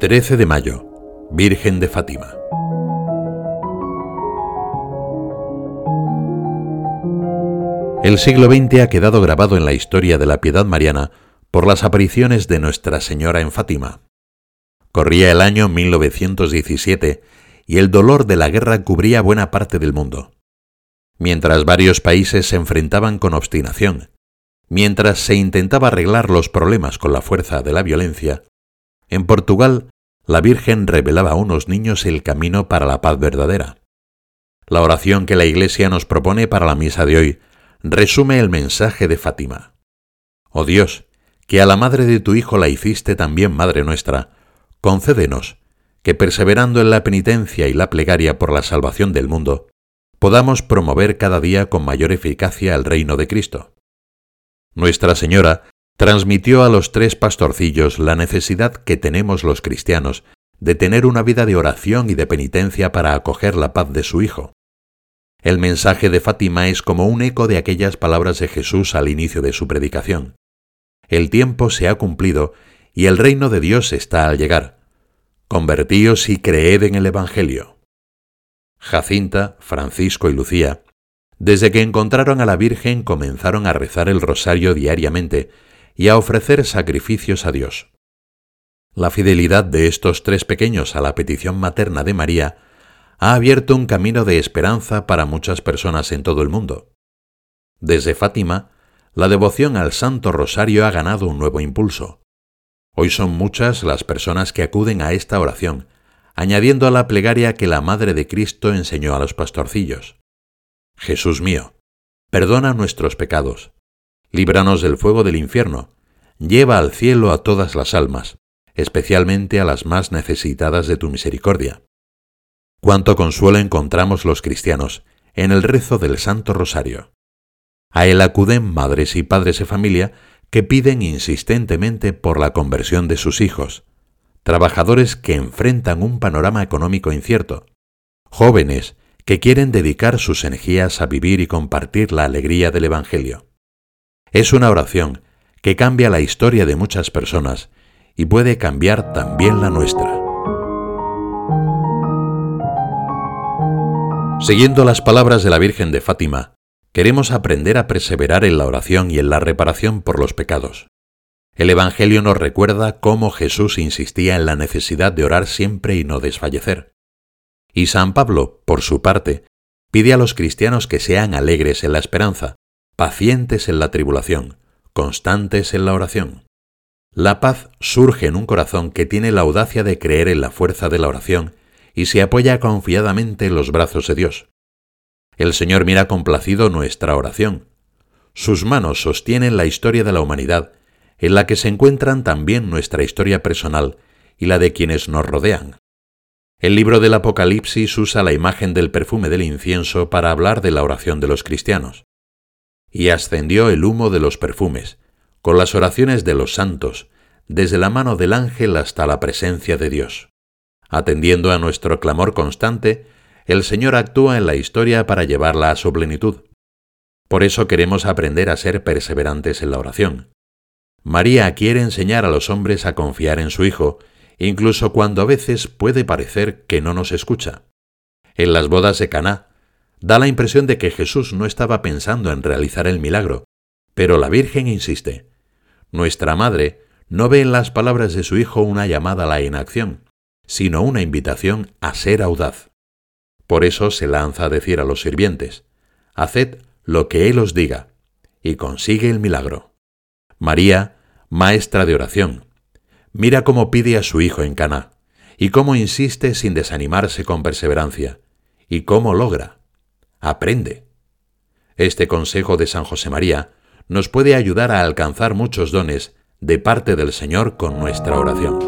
13 de mayo, Virgen de Fátima. El siglo XX ha quedado grabado en la historia de la piedad mariana por las apariciones de Nuestra Señora en Fátima. Corría el año 1917 y el dolor de la guerra cubría buena parte del mundo. Mientras varios países se enfrentaban con obstinación, mientras se intentaba arreglar los problemas con la fuerza de la violencia, en Portugal la Virgen revelaba a unos niños el camino para la paz verdadera. La oración que la Iglesia nos propone para la misa de hoy resume el mensaje de Fátima. Oh Dios, que a la madre de tu Hijo la hiciste también Madre nuestra, concédenos que perseverando en la penitencia y la plegaria por la salvación del mundo, podamos promover cada día con mayor eficacia el reino de Cristo. Nuestra Señora transmitió a los tres pastorcillos la necesidad que tenemos los cristianos de tener una vida de oración y de penitencia para acoger la paz de su Hijo. El mensaje de Fátima es como un eco de aquellas palabras de Jesús al inicio de su predicación. El tiempo se ha cumplido y el reino de Dios está al llegar. Convertíos y creed en el Evangelio. Jacinta, Francisco y Lucía, desde que encontraron a la Virgen comenzaron a rezar el rosario diariamente y a ofrecer sacrificios a Dios. La fidelidad de estos tres pequeños a la petición materna de María ha abierto un camino de esperanza para muchas personas en todo el mundo. Desde Fátima, la devoción al Santo Rosario ha ganado un nuevo impulso. Hoy son muchas las personas que acuden a esta oración, añadiendo a la plegaria que la Madre de Cristo enseñó a los pastorcillos. Jesús mío, perdona nuestros pecados, líbranos del fuego del infierno, lleva al cielo a todas las almas, especialmente a las más necesitadas de tu misericordia. Cuánto consuelo encontramos los cristianos en el rezo del Santo Rosario. A él acuden madres y padres de familia que piden insistentemente por la conversión de sus hijos, trabajadores que enfrentan un panorama económico incierto, jóvenes que quieren dedicar sus energías a vivir y compartir la alegría del Evangelio. Es una oración que cambia la historia de muchas personas y puede cambiar también la nuestra. Siguiendo las palabras de la Virgen de Fátima, queremos aprender a perseverar en la oración y en la reparación por los pecados. El Evangelio nos recuerda cómo Jesús insistía en la necesidad de orar siempre y no desfallecer. Y San Pablo, por su parte, pide a los cristianos que sean alegres en la esperanza, pacientes en la tribulación, constantes en la oración. La paz surge en un corazón que tiene la audacia de creer en la fuerza de la oración y se apoya confiadamente en los brazos de Dios. El Señor mira complacido nuestra oración. Sus manos sostienen la historia de la humanidad, en la que se encuentran también nuestra historia personal y la de quienes nos rodean. El libro del Apocalipsis usa la imagen del perfume del incienso para hablar de la oración de los cristianos. Y ascendió el humo de los perfumes, con las oraciones de los santos, desde la mano del ángel hasta la presencia de Dios. Atendiendo a nuestro clamor constante, el Señor actúa en la historia para llevarla a su plenitud. Por eso queremos aprender a ser perseverantes en la oración. María quiere enseñar a los hombres a confiar en su Hijo, incluso cuando a veces puede parecer que no nos escucha. En las bodas de Caná, da la impresión de que Jesús no estaba pensando en realizar el milagro, pero la Virgen insiste. Nuestra Madre no ve en las palabras de su Hijo una llamada a la inacción, sino una invitación a ser audaz. Por eso se lanza a decir a los sirvientes, Haced lo que Él os diga, y consigue el milagro. María, maestra de oración, mira cómo pide a su hijo en Cana, y cómo insiste sin desanimarse con perseverancia, y cómo logra. Aprende. Este consejo de San José María nos puede ayudar a alcanzar muchos dones de parte del Señor con nuestra oración.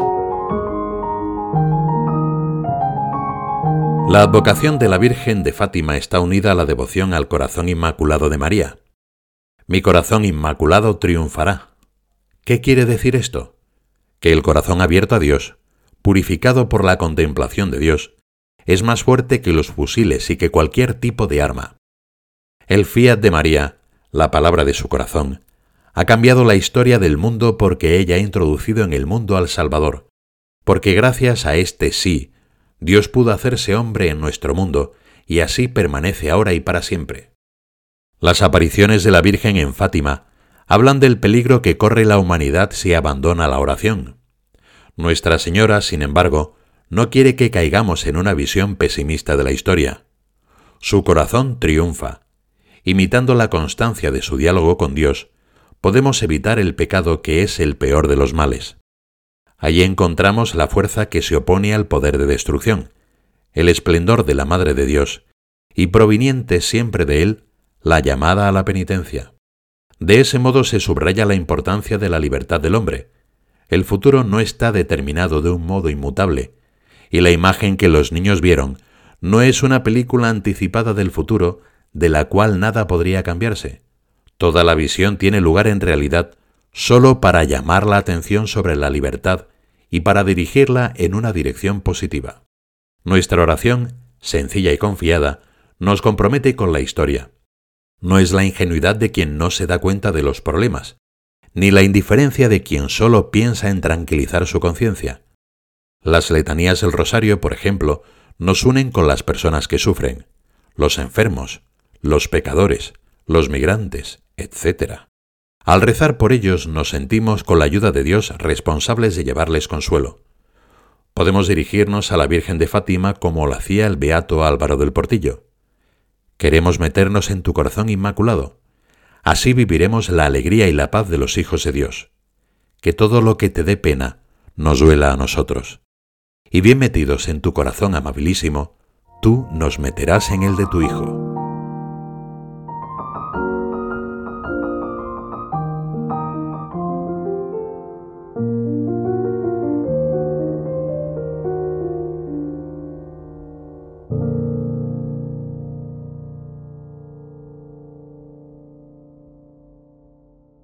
La advocación de la Virgen de Fátima está unida a la devoción al corazón inmaculado de María. Mi corazón inmaculado triunfará. ¿Qué quiere decir esto? Que el corazón abierto a Dios, purificado por la contemplación de Dios, es más fuerte que los fusiles y que cualquier tipo de arma. El fiat de María, la palabra de su corazón, ha cambiado la historia del mundo porque ella ha introducido en el mundo al Salvador, porque gracias a este sí, Dios pudo hacerse hombre en nuestro mundo y así permanece ahora y para siempre. Las apariciones de la Virgen en Fátima hablan del peligro que corre la humanidad si abandona la oración. Nuestra Señora, sin embargo, no quiere que caigamos en una visión pesimista de la historia. Su corazón triunfa. Imitando la constancia de su diálogo con Dios, podemos evitar el pecado que es el peor de los males. Allí encontramos la fuerza que se opone al poder de destrucción, el esplendor de la Madre de Dios, y proveniente siempre de él, la llamada a la penitencia. De ese modo se subraya la importancia de la libertad del hombre. El futuro no está determinado de un modo inmutable, y la imagen que los niños vieron no es una película anticipada del futuro de la cual nada podría cambiarse. Toda la visión tiene lugar en realidad sólo para llamar la atención sobre la libertad y para dirigirla en una dirección positiva. Nuestra oración, sencilla y confiada, nos compromete con la historia. No es la ingenuidad de quien no se da cuenta de los problemas, ni la indiferencia de quien solo piensa en tranquilizar su conciencia. Las letanías del rosario, por ejemplo, nos unen con las personas que sufren, los enfermos, los pecadores, los migrantes, etc. Al rezar por ellos nos sentimos con la ayuda de Dios responsables de llevarles consuelo. Podemos dirigirnos a la Virgen de Fátima como lo hacía el beato Álvaro del Portillo. Queremos meternos en tu corazón inmaculado. Así viviremos la alegría y la paz de los hijos de Dios. Que todo lo que te dé pena nos duela a nosotros. Y bien metidos en tu corazón amabilísimo, tú nos meterás en el de tu Hijo.